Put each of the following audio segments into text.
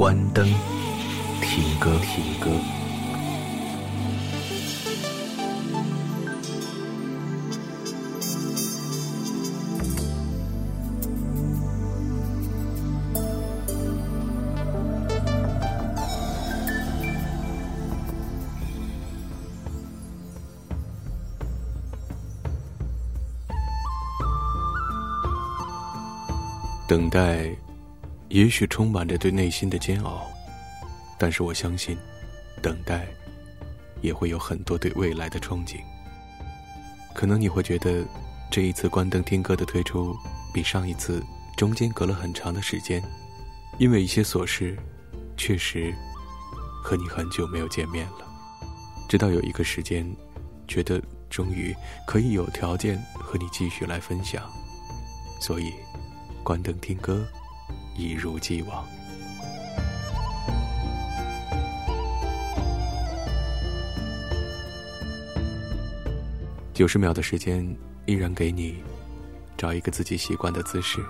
关灯，听歌，听歌。等待。也许充满着对内心的煎熬，但是我相信，等待也会有很多对未来的憧憬。可能你会觉得，这一次关灯听歌的推出，比上一次中间隔了很长的时间，因为一些琐事，确实和你很久没有见面了。直到有一个时间，觉得终于可以有条件和你继续来分享，所以关灯听歌。一如既往，九十秒的时间依然给你找一个自己习惯的姿势，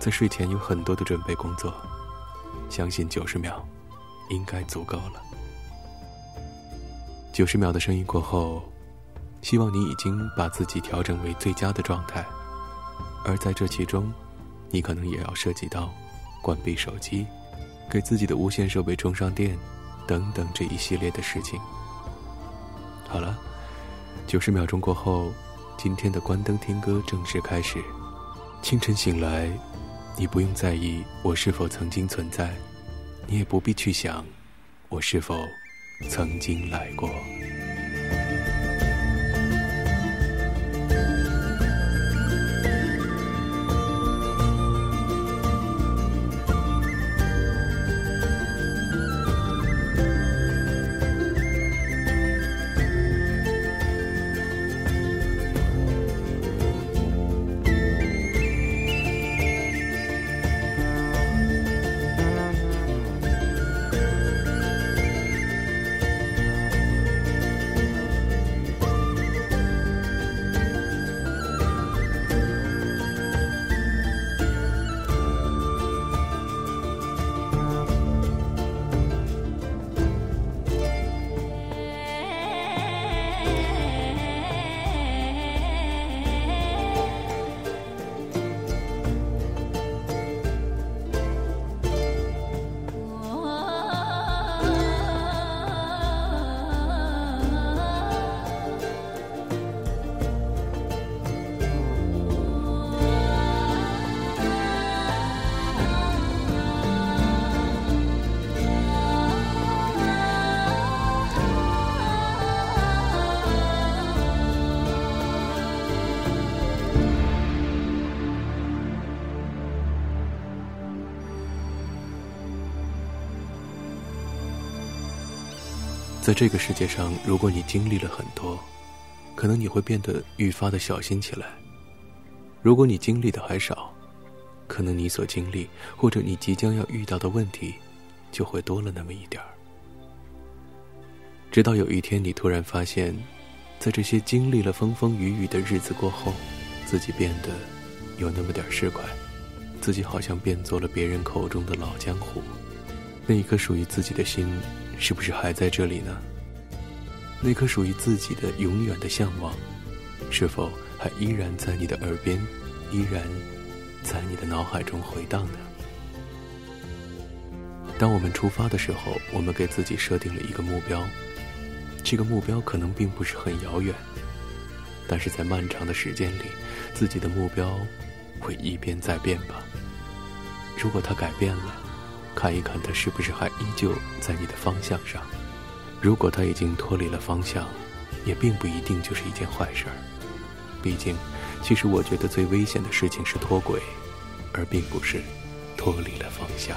在睡前有很多的准备工作，相信九十秒应该足够了。九十秒的声音过后，希望你已经把自己调整为最佳的状态，而在这其中。你可能也要涉及到关闭手机、给自己的无线设备充上电等等这一系列的事情。好了，九十秒钟过后，今天的关灯听歌正式开始。清晨醒来，你不用在意我是否曾经存在，你也不必去想我是否曾经来过。在这个世界上，如果你经历了很多，可能你会变得愈发的小心起来；如果你经历的还少，可能你所经历或者你即将要遇到的问题，就会多了那么一点儿。直到有一天，你突然发现，在这些经历了风风雨雨的日子过后，自己变得有那么点释怀，自己好像变做了别人口中的老江湖。那一颗属于自己的心。是不是还在这里呢？那颗属于自己的永远的向往，是否还依然在你的耳边，依然在你的脑海中回荡呢？当我们出发的时候，我们给自己设定了一个目标，这个目标可能并不是很遥远，但是在漫长的时间里，自己的目标会一变再变吧。如果它改变了，看一看，他是不是还依旧在你的方向上？如果他已经脱离了方向，也并不一定就是一件坏事儿。毕竟，其实我觉得最危险的事情是脱轨，而并不是脱离了方向。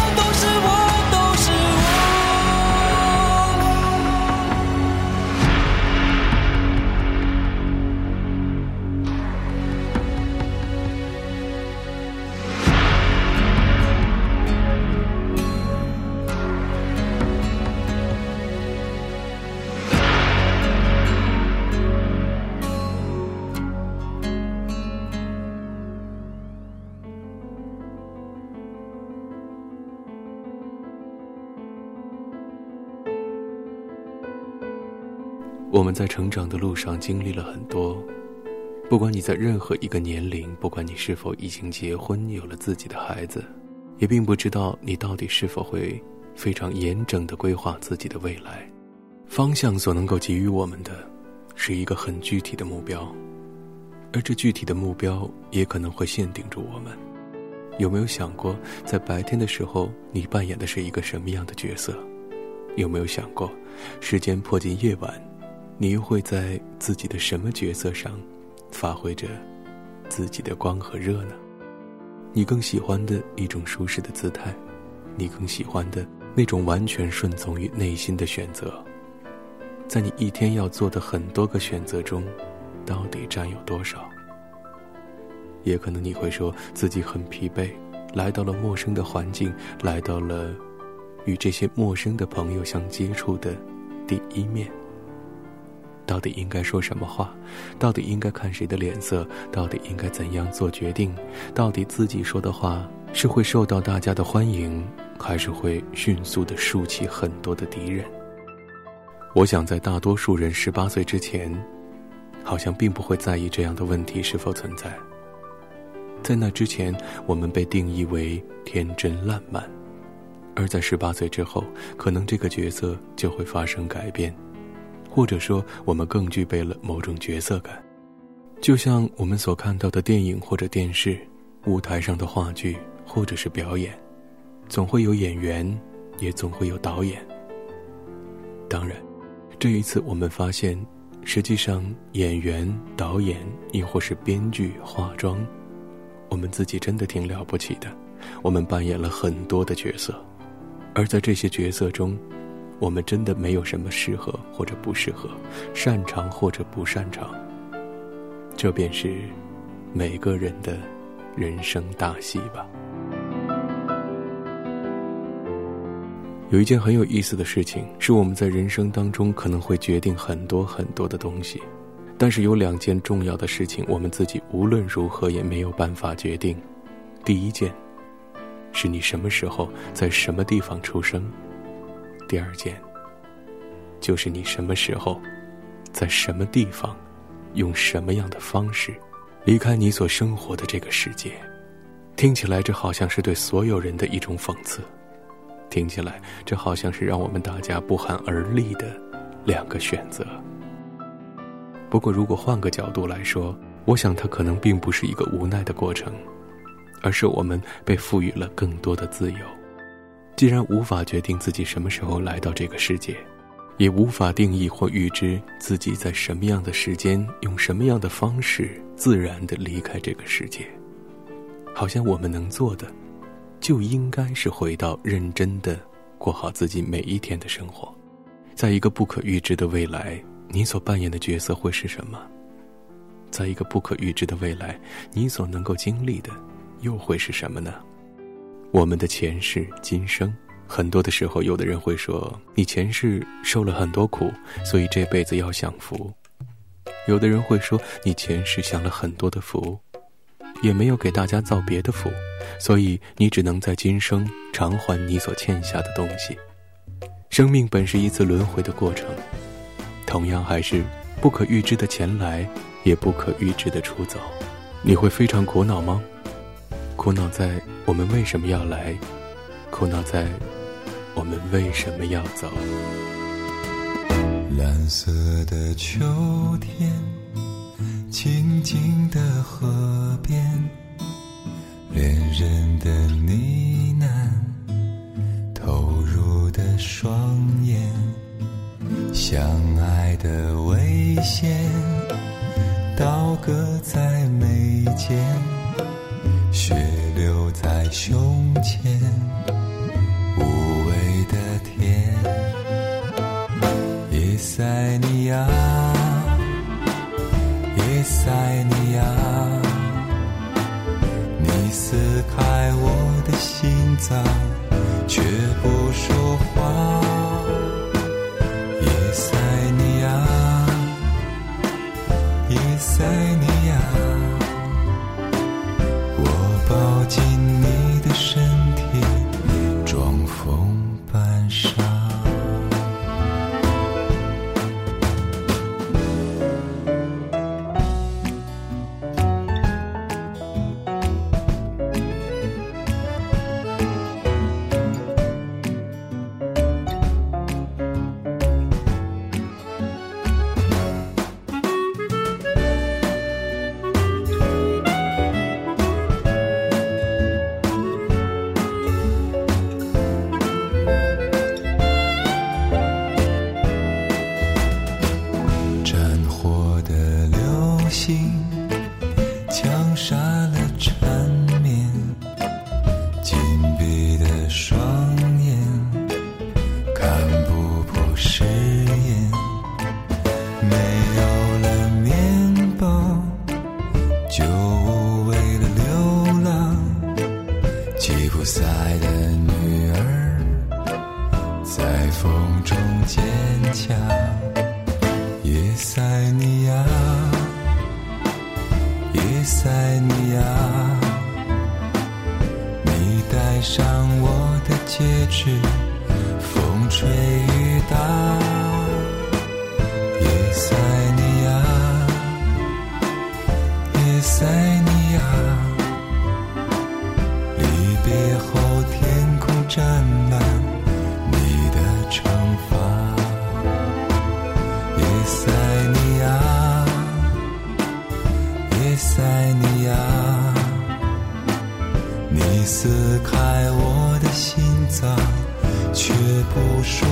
我们在成长的路上经历了很多，不管你在任何一个年龄，不管你是否已经结婚有了自己的孩子，也并不知道你到底是否会非常严整的规划自己的未来。方向所能够给予我们的，是一个很具体的目标，而这具体的目标也可能会限定住我们。有没有想过，在白天的时候，你扮演的是一个什么样的角色？有没有想过，时间迫近夜晚，你又会在自己的什么角色上，发挥着自己的光和热呢？你更喜欢的一种舒适的姿态，你更喜欢的那种完全顺从于内心的选择。在你一天要做的很多个选择中，到底占有多少？也可能你会说自己很疲惫，来到了陌生的环境，来到了与这些陌生的朋友相接触的第一面。到底应该说什么话？到底应该看谁的脸色？到底应该怎样做决定？到底自己说的话是会受到大家的欢迎，还是会迅速的竖起很多的敌人？我想，在大多数人十八岁之前，好像并不会在意这样的问题是否存在。在那之前，我们被定义为天真烂漫；而在十八岁之后，可能这个角色就会发生改变，或者说，我们更具备了某种角色感。就像我们所看到的电影或者电视、舞台上的话剧或者是表演，总会有演员，也总会有导演。当然。这一次，我们发现，实际上演员、导演，亦或是编剧、化妆，我们自己真的挺了不起的。我们扮演了很多的角色，而在这些角色中，我们真的没有什么适合或者不适合，擅长或者不擅长。这便是每个人的人生大戏吧。有一件很有意思的事情，是我们在人生当中可能会决定很多很多的东西，但是有两件重要的事情，我们自己无论如何也没有办法决定。第一件，是你什么时候在什么地方出生；第二件，就是你什么时候，在什么地方，用什么样的方式，离开你所生活的这个世界。听起来，这好像是对所有人的一种讽刺。听起来，这好像是让我们大家不寒而栗的两个选择。不过，如果换个角度来说，我想它可能并不是一个无奈的过程，而是我们被赋予了更多的自由。既然无法决定自己什么时候来到这个世界，也无法定义或预知自己在什么样的时间、用什么样的方式自然的离开这个世界，好像我们能做的。就应该是回到认真的过好自己每一天的生活，在一个不可预知的未来，你所扮演的角色会是什么？在一个不可预知的未来，你所能够经历的又会是什么呢？我们的前世今生，很多的时候，有的人会说你前世受了很多苦，所以这辈子要享福；有的人会说你前世享了很多的福。也没有给大家造别的福，所以你只能在今生偿还你所欠下的东西。生命本是一次轮回的过程，同样还是不可预知的前来，也不可预知的出走。你会非常苦恼吗？苦恼在我们为什么要来？苦恼在我们为什么要走？蓝色的秋天。静静的河边，恋人的呢喃，投入的双眼，相爱的危险，刀割在眉间，血流在胸前，无畏的天，伊塞尼亚。塞尼亚，你撕开我的心脏，却不说话。就为了流浪，吉普赛的女儿在风中坚强。耶塞尼亚，耶塞尼亚，你戴上我的戒指，风吹雨打。不说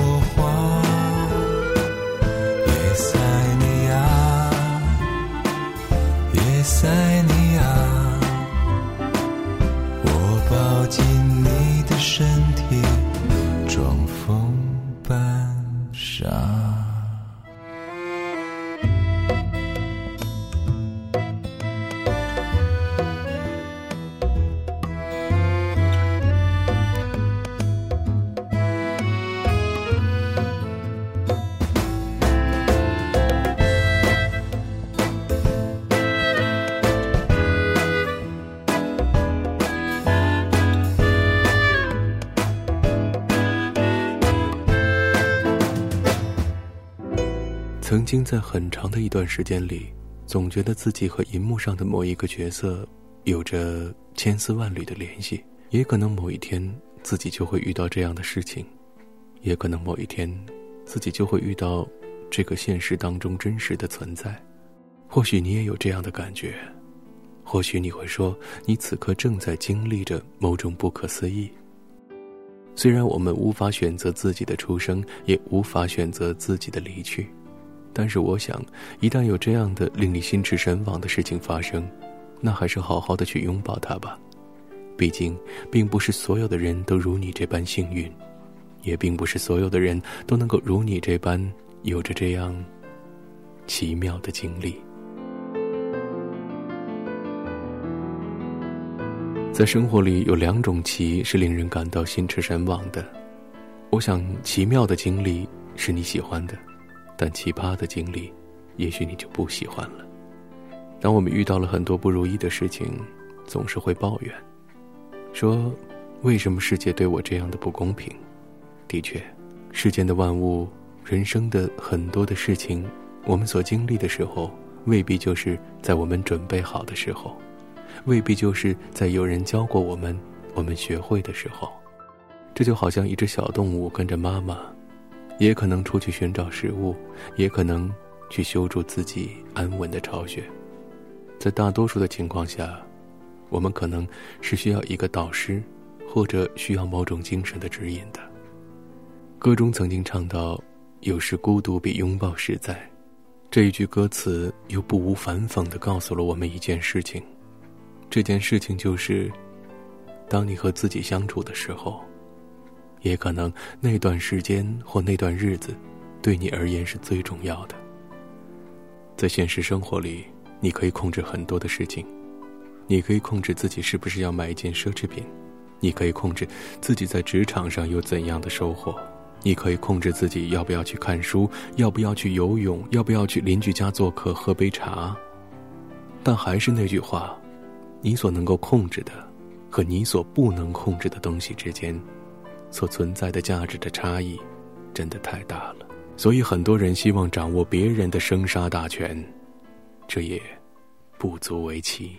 曾经在很长的一段时间里，总觉得自己和银幕上的某一个角色有着千丝万缕的联系。也可能某一天自己就会遇到这样的事情，也可能某一天自己就会遇到这个现实当中真实的存在。或许你也有这样的感觉，或许你会说你此刻正在经历着某种不可思议。虽然我们无法选择自己的出生，也无法选择自己的离去。但是我想，一旦有这样的令你心驰神往的事情发生，那还是好好的去拥抱它吧。毕竟，并不是所有的人都如你这般幸运，也并不是所有的人都能够如你这般有着这样奇妙的经历。在生活里，有两种奇是令人感到心驰神往的。我想，奇妙的经历是你喜欢的。但奇葩的经历，也许你就不喜欢了。当我们遇到了很多不如意的事情，总是会抱怨，说：“为什么世界对我这样的不公平？”的确，世间的万物，人生的很多的事情，我们所经历的时候，未必就是在我们准备好的时候，未必就是在有人教过我们，我们学会的时候。这就好像一只小动物跟着妈妈。也可能出去寻找食物，也可能去修筑自己安稳的巢穴。在大多数的情况下，我们可能是需要一个导师，或者需要某种精神的指引的。歌中曾经唱到：“有时孤独比拥抱实在。”这一句歌词又不无反讽地告诉了我们一件事情：这件事情就是，当你和自己相处的时候。也可能那段时间或那段日子，对你而言是最重要的。在现实生活里，你可以控制很多的事情，你可以控制自己是不是要买一件奢侈品，你可以控制自己在职场上有怎样的收获，你可以控制自己要不要去看书，要不要去游泳，要不要去邻居家做客喝杯茶。但还是那句话，你所能够控制的，和你所不能控制的东西之间。所存在的价值的差异，真的太大了。所以很多人希望掌握别人的生杀大权，这也不足为奇。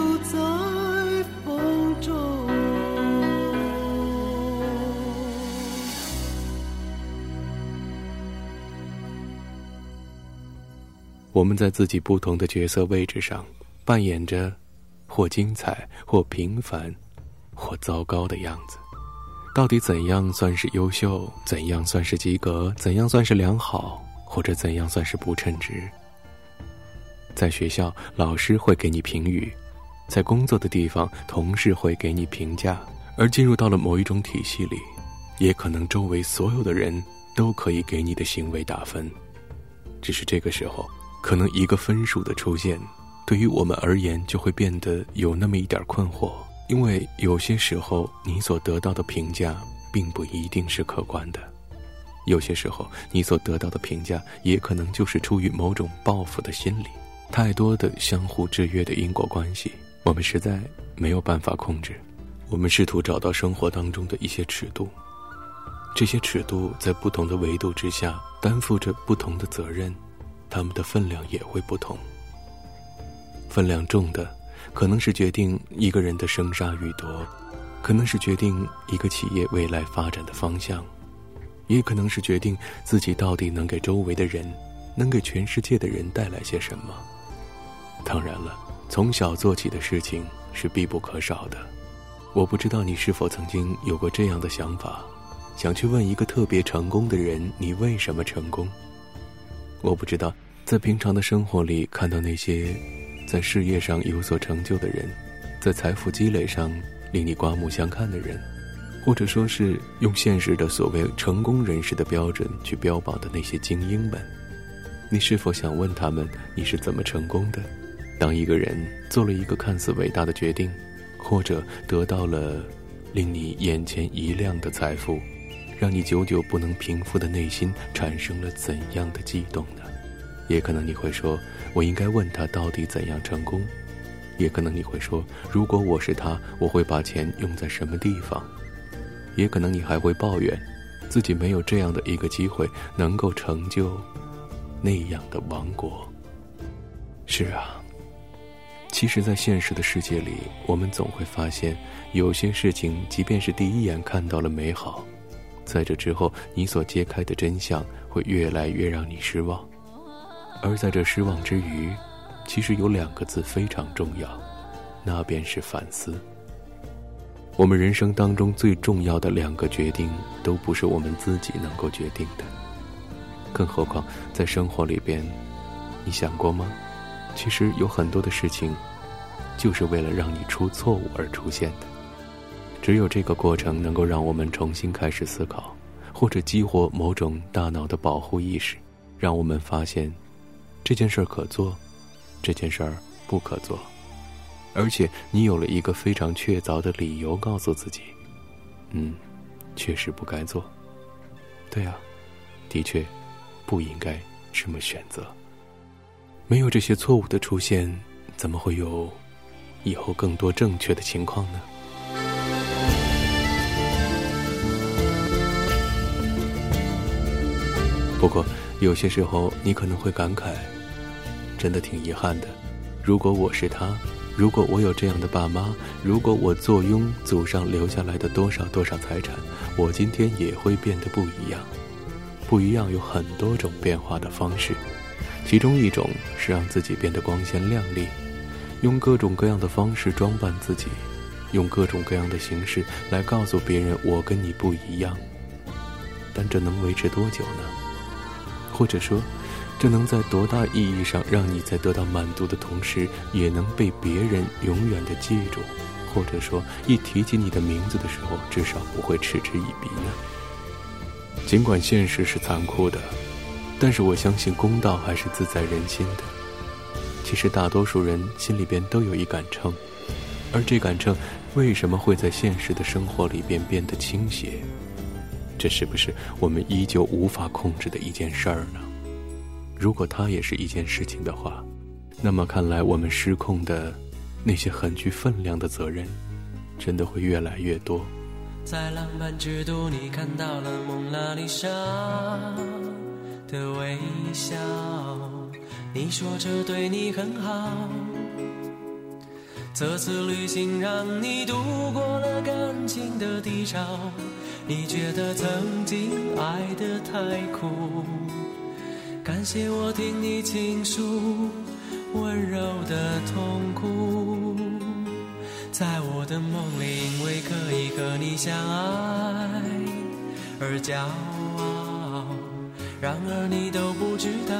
我们在自己不同的角色位置上，扮演着或精彩、或平凡、或糟糕的样子。到底怎样算是优秀？怎样算是及格？怎样算是良好？或者怎样算是不称职？在学校，老师会给你评语；在工作的地方，同事会给你评价；而进入到了某一种体系里，也可能周围所有的人都可以给你的行为打分。只是这个时候，可能一个分数的出现，对于我们而言就会变得有那么一点困惑。因为有些时候，你所得到的评价并不一定是客观的；有些时候，你所得到的评价也可能就是出于某种报复的心理。太多的相互制约的因果关系，我们实在没有办法控制。我们试图找到生活当中的一些尺度，这些尺度在不同的维度之下，担负着不同的责任，他们的分量也会不同。分量重的。可能是决定一个人的生杀予夺，可能是决定一个企业未来发展的方向，也可能是决定自己到底能给周围的人，能给全世界的人带来些什么。当然了，从小做起的事情，是必不可少的。我不知道你是否曾经有过这样的想法，想去问一个特别成功的人：“你为什么成功？”我不知道，在平常的生活里看到那些在事业上有所成就的人，在财富积累上令你刮目相看的人，或者说是用现实的所谓成功人士的标准去标榜的那些精英们，你是否想问他们你是怎么成功的？当一个人做了一个看似伟大的决定。或者得到了令你眼前一亮的财富，让你久久不能平复的内心产生了怎样的悸动呢？也可能你会说，我应该问他到底怎样成功；也可能你会说，如果我是他，我会把钱用在什么地方；也可能你还会抱怨，自己没有这样的一个机会能够成就那样的王国。是啊。其实，在现实的世界里，我们总会发现，有些事情，即便是第一眼看到了美好，在这之后，你所揭开的真相会越来越让你失望。而在这失望之余，其实有两个字非常重要，那便是反思。我们人生当中最重要的两个决定，都不是我们自己能够决定的。更何况，在生活里边，你想过吗？其实有很多的事情，就是为了让你出错误而出现的。只有这个过程能够让我们重新开始思考，或者激活某种大脑的保护意识，让我们发现这件事儿可做，这件事儿不可做。而且你有了一个非常确凿的理由，告诉自己：“嗯，确实不该做。”对啊，的确不应该这么选择。没有这些错误的出现，怎么会有以后更多正确的情况呢？不过，有些时候你可能会感慨，真的挺遗憾的。如果我是他，如果我有这样的爸妈，如果我坐拥祖上留下来的多少多少财产，我今天也会变得不一样。不一样有很多种变化的方式。其中一种是让自己变得光鲜亮丽，用各种各样的方式装扮自己，用各种各样的形式来告诉别人我跟你不一样。但这能维持多久呢？或者说，这能在多大意义上让你在得到满足的同时，也能被别人永远的记住？或者说，一提起你的名字的时候，至少不会嗤之以鼻呢？尽管现实是残酷的。但是我相信公道还是自在人心的。其实大多数人心里边都有一杆秤，而这杆秤为什么会在现实的生活里边变得倾斜？这是不是我们依旧无法控制的一件事儿呢？如果它也是一件事情的话，那么看来我们失控的那些很具分量的责任，真的会越来越多。在浪漫之都，你看到了蒙娜丽莎。的微笑，你说这对你很好。这次旅行让你度过了感情的低潮，你觉得曾经爱得太苦，感谢我听你倾诉温柔的痛苦，在我的梦里，因为可以和你相爱而骄傲。然而你都不知道，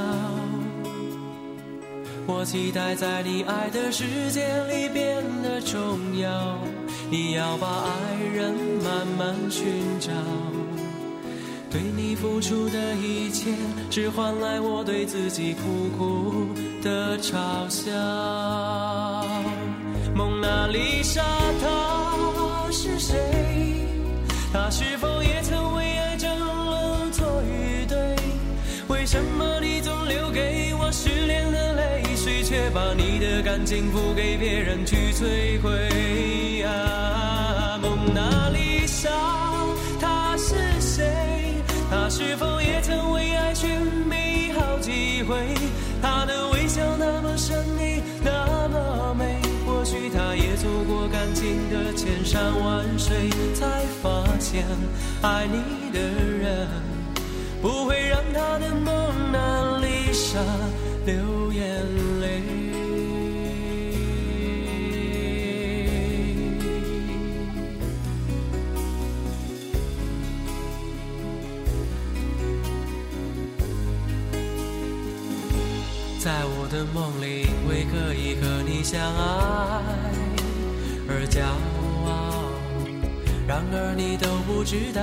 我期待在你爱的世界里变得重要。你要把爱人慢慢寻找，对你付出的一切，只换来我对自己苦苦的嘲笑。蒙娜丽莎，她是谁？她是否也曾为爱争论错与对？为什么你总留给我失恋的，却把你的感情付给别人去摧毁？啊，蒙娜丽莎，她是谁？她是否也曾为爱寻觅好几回？她的微笑那么神秘，那么美。或许她也走过感情的千山万水，才发现爱你的人。不会让他的蒙娜丽莎流眼泪。泪在我的梦里，为可以和你相爱而骄傲。然而你都不知道，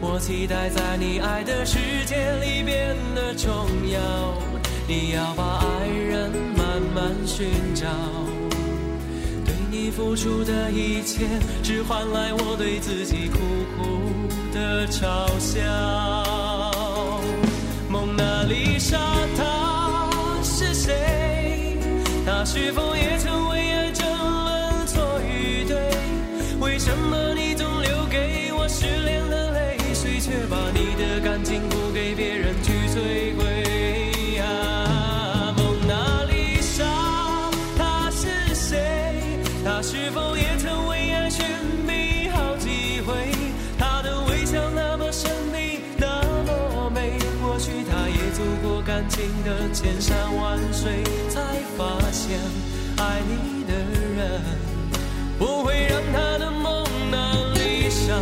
我期待在你爱的世界里变得重要。你要把爱人慢慢寻找，对你付出的一切，只换来我对自己苦苦的嘲笑。蒙娜丽莎，她是谁？她是否也曾为爱争论错与对？为什么你总留给我失恋的千山万水，才发现爱你的人不会让他的蒙娜丽莎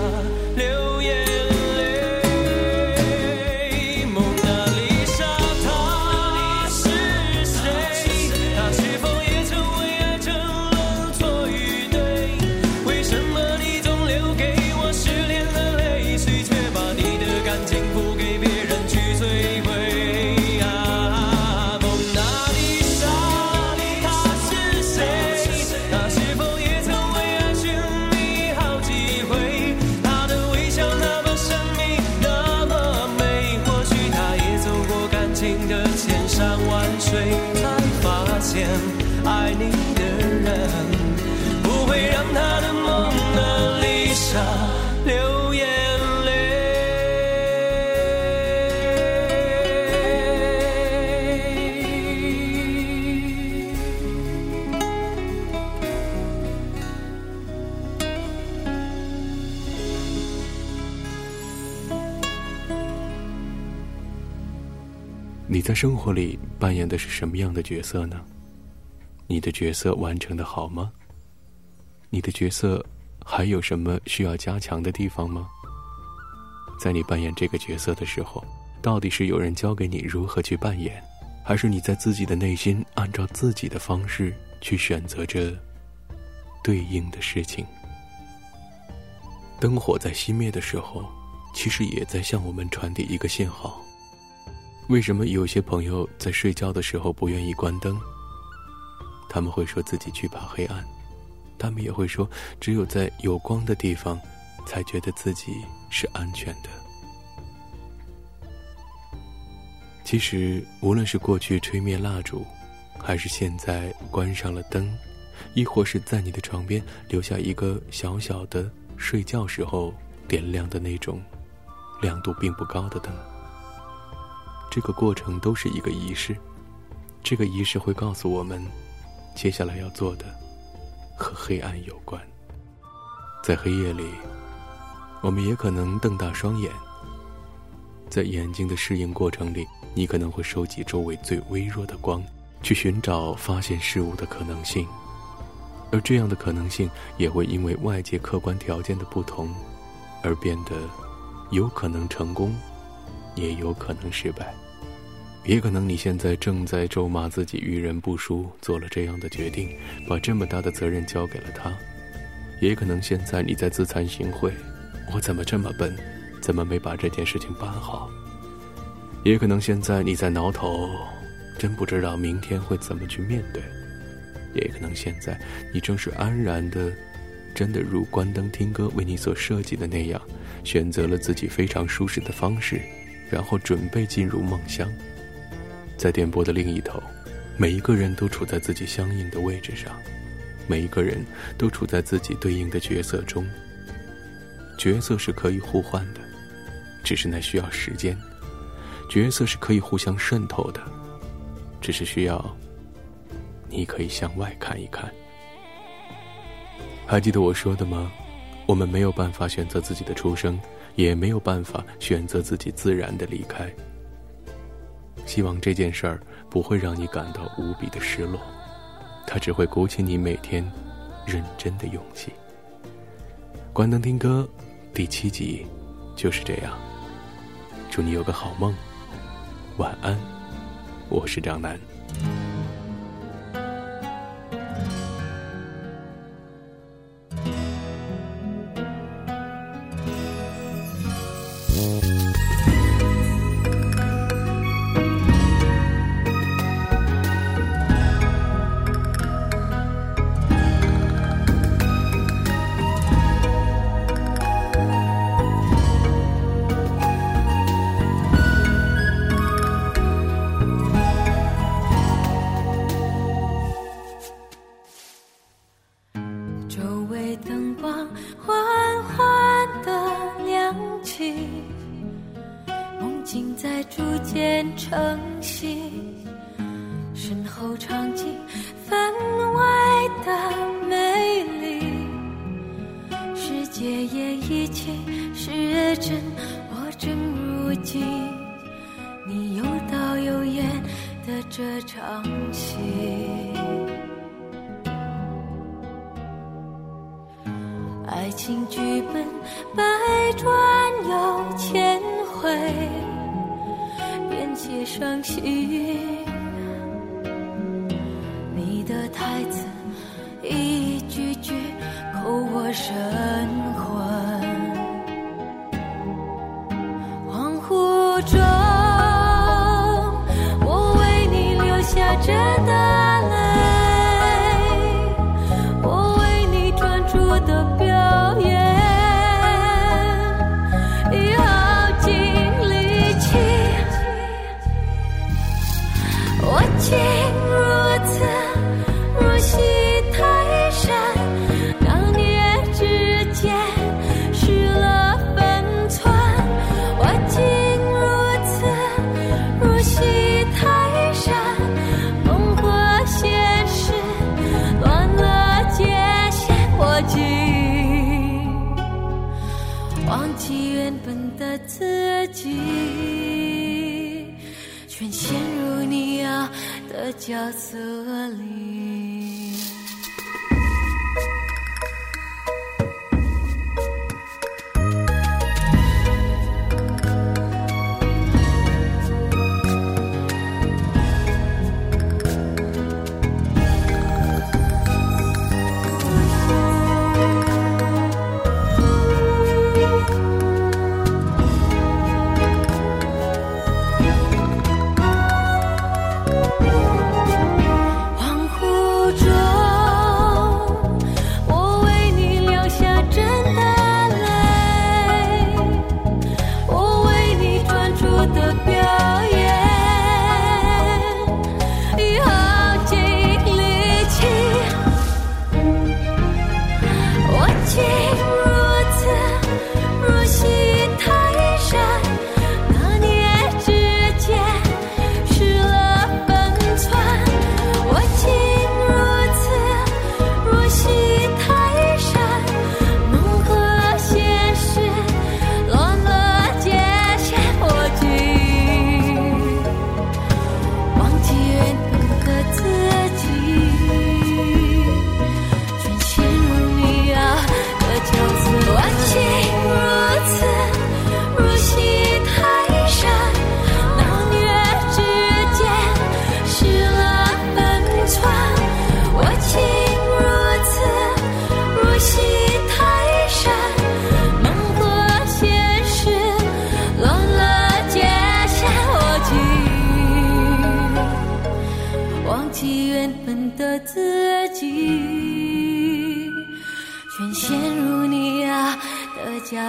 在生活里扮演的是什么样的角色呢？你的角色完成的好吗？你的角色还有什么需要加强的地方吗？在你扮演这个角色的时候，到底是有人教给你如何去扮演，还是你在自己的内心按照自己的方式去选择着对应的事情？灯火在熄灭的时候，其实也在向我们传递一个信号。为什么有些朋友在睡觉的时候不愿意关灯？他们会说自己惧怕黑暗，他们也会说，只有在有光的地方，才觉得自己是安全的。其实，无论是过去吹灭蜡烛，还是现在关上了灯，亦或是在你的床边留下一个小小的睡觉时候点亮的那种亮度并不高的灯。这个过程都是一个仪式，这个仪式会告诉我们，接下来要做的和黑暗有关。在黑夜里，我们也可能瞪大双眼，在眼睛的适应过程里，你可能会收集周围最微弱的光，去寻找发现事物的可能性，而这样的可能性也会因为外界客观条件的不同，而变得有可能成功，也有可能失败。也可能你现在正在咒骂自己遇人不淑，做了这样的决定，把这么大的责任交给了他；也可能现在你在自惭形秽，我怎么这么笨，怎么没把这件事情办好？也可能现在你在挠头，真不知道明天会怎么去面对；也可能现在你正是安然的，真的如关灯听歌为你所设计的那样，选择了自己非常舒适的方式，然后准备进入梦乡。在电波的另一头，每一个人都处在自己相应的位置上，每一个人都处在自己对应的角色中。角色是可以互换的，只是那需要时间；角色是可以互相渗透的，只是需要你可以向外看一看。还记得我说的吗？我们没有办法选择自己的出生，也没有办法选择自己自然的离开。希望这件事儿不会让你感到无比的失落，它只会鼓起你每天认真的勇气。关灯听歌，第七集就是这样。祝你有个好梦，晚安。我是张楠。角色里。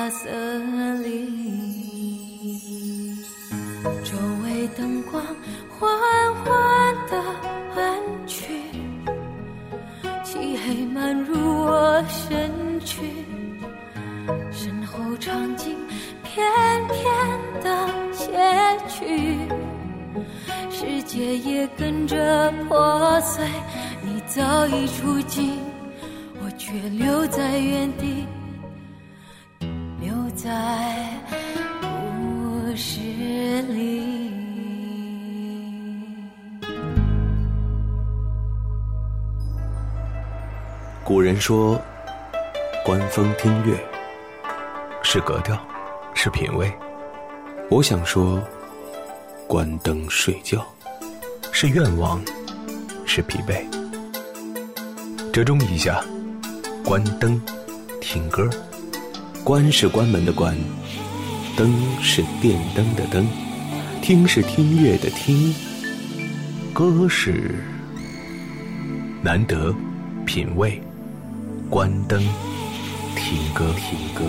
夜色里，周围灯光缓缓的暗去，漆黑漫入我身躯，身后场景片片的谢去，世界也跟着破碎，你早已出境，我却留在原地。在故事里。古人说：“观风听月，是格调，是品味。”我想说：“关灯睡觉，是愿望，是疲惫。折中一下，关灯，听歌。关是关门的关，灯是电灯的灯，听是听乐的听，歌是难得品味。关灯，听歌，听歌。